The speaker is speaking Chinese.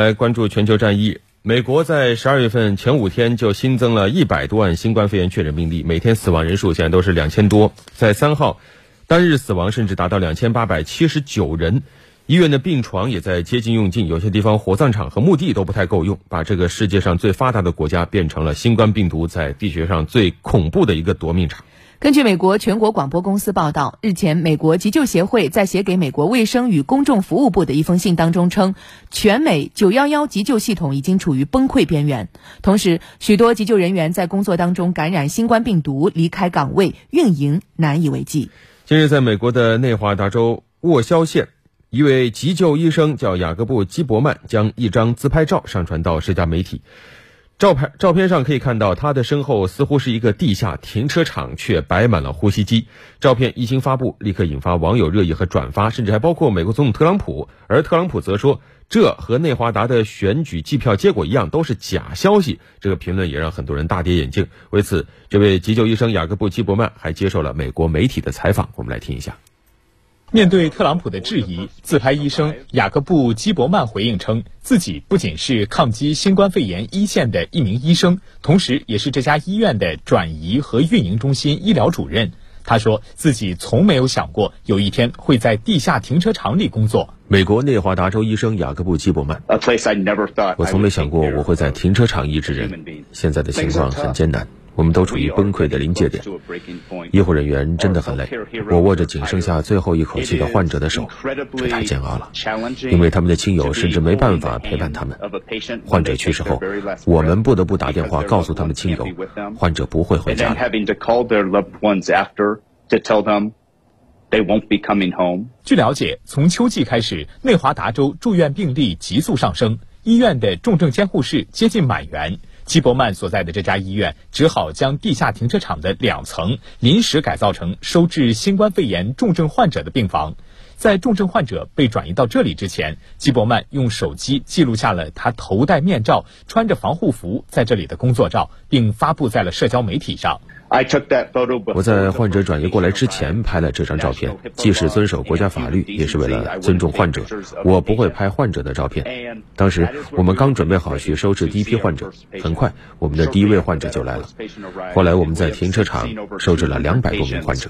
来关注全球战役。美国在十二月份前五天就新增了一百多万新冠肺炎确诊病例，每天死亡人数现在都是两千多。在三号，单日死亡甚至达到两千八百七十九人，医院的病床也在接近用尽，有些地方火葬场和墓地都不太够用，把这个世界上最发达的国家变成了新冠病毒在地球上最恐怖的一个夺命场。根据美国全国广播公司报道，日前，美国急救协会在写给美国卫生与公众服务部的一封信当中称，全美911急救系统已经处于崩溃边缘。同时，许多急救人员在工作当中感染新冠病毒，离开岗位，运营难以为继。近日，在美国的内华达州沃肖县，一位急救医生叫雅各布·基伯曼，将一张自拍照上传到社交媒体。照片照片上可以看到，他的身后似乎是一个地下停车场，却摆满了呼吸机。照片一经发布，立刻引发网友热议和转发，甚至还包括美国总统特朗普。而特朗普则说，这和内华达的选举计票结果一样，都是假消息。这个评论也让很多人大跌眼镜。为此，这位急救医生雅各布·基伯曼还接受了美国媒体的采访。我们来听一下。面对特朗普的质疑，自拍医生雅各布·基伯曼回应称，自己不仅是抗击新冠肺炎一线的一名医生，同时也是这家医院的转移和运营中心医疗主任。他说自己从没有想过有一天会在地下停车场里工作。美国内华达州医生雅各布·基伯曼，我从没想过我会在停车场医治人。现在的情况很艰难。我们都处于崩溃的临界点，医护人员真的很累。我握着仅剩下最后一口气的患者的手，这太煎熬了，因为他们的亲友甚至没办法陪伴他们。患者去世后，我们不得不打电话告诉他们亲友，患者不会回家。据了解，从秋季开始，内华达州住院病例急速上升，医院的重症监护室接近满员。基伯曼所在的这家医院只好将地下停车场的两层临时改造成收治新冠肺炎重症患者的病房。在重症患者被转移到这里之前，基伯曼用手机记录下了他头戴面罩、穿着防护服在这里的工作照，并发布在了社交媒体上。我在患者转移过来之前拍了这张照片，既是遵守国家法律，也是为了尊重患者。我不会拍患者的照片。当时我们刚准备好去收治第一批患者，很快我们的第一位患者就来了。后来我们在停车场收治了两百多名患者。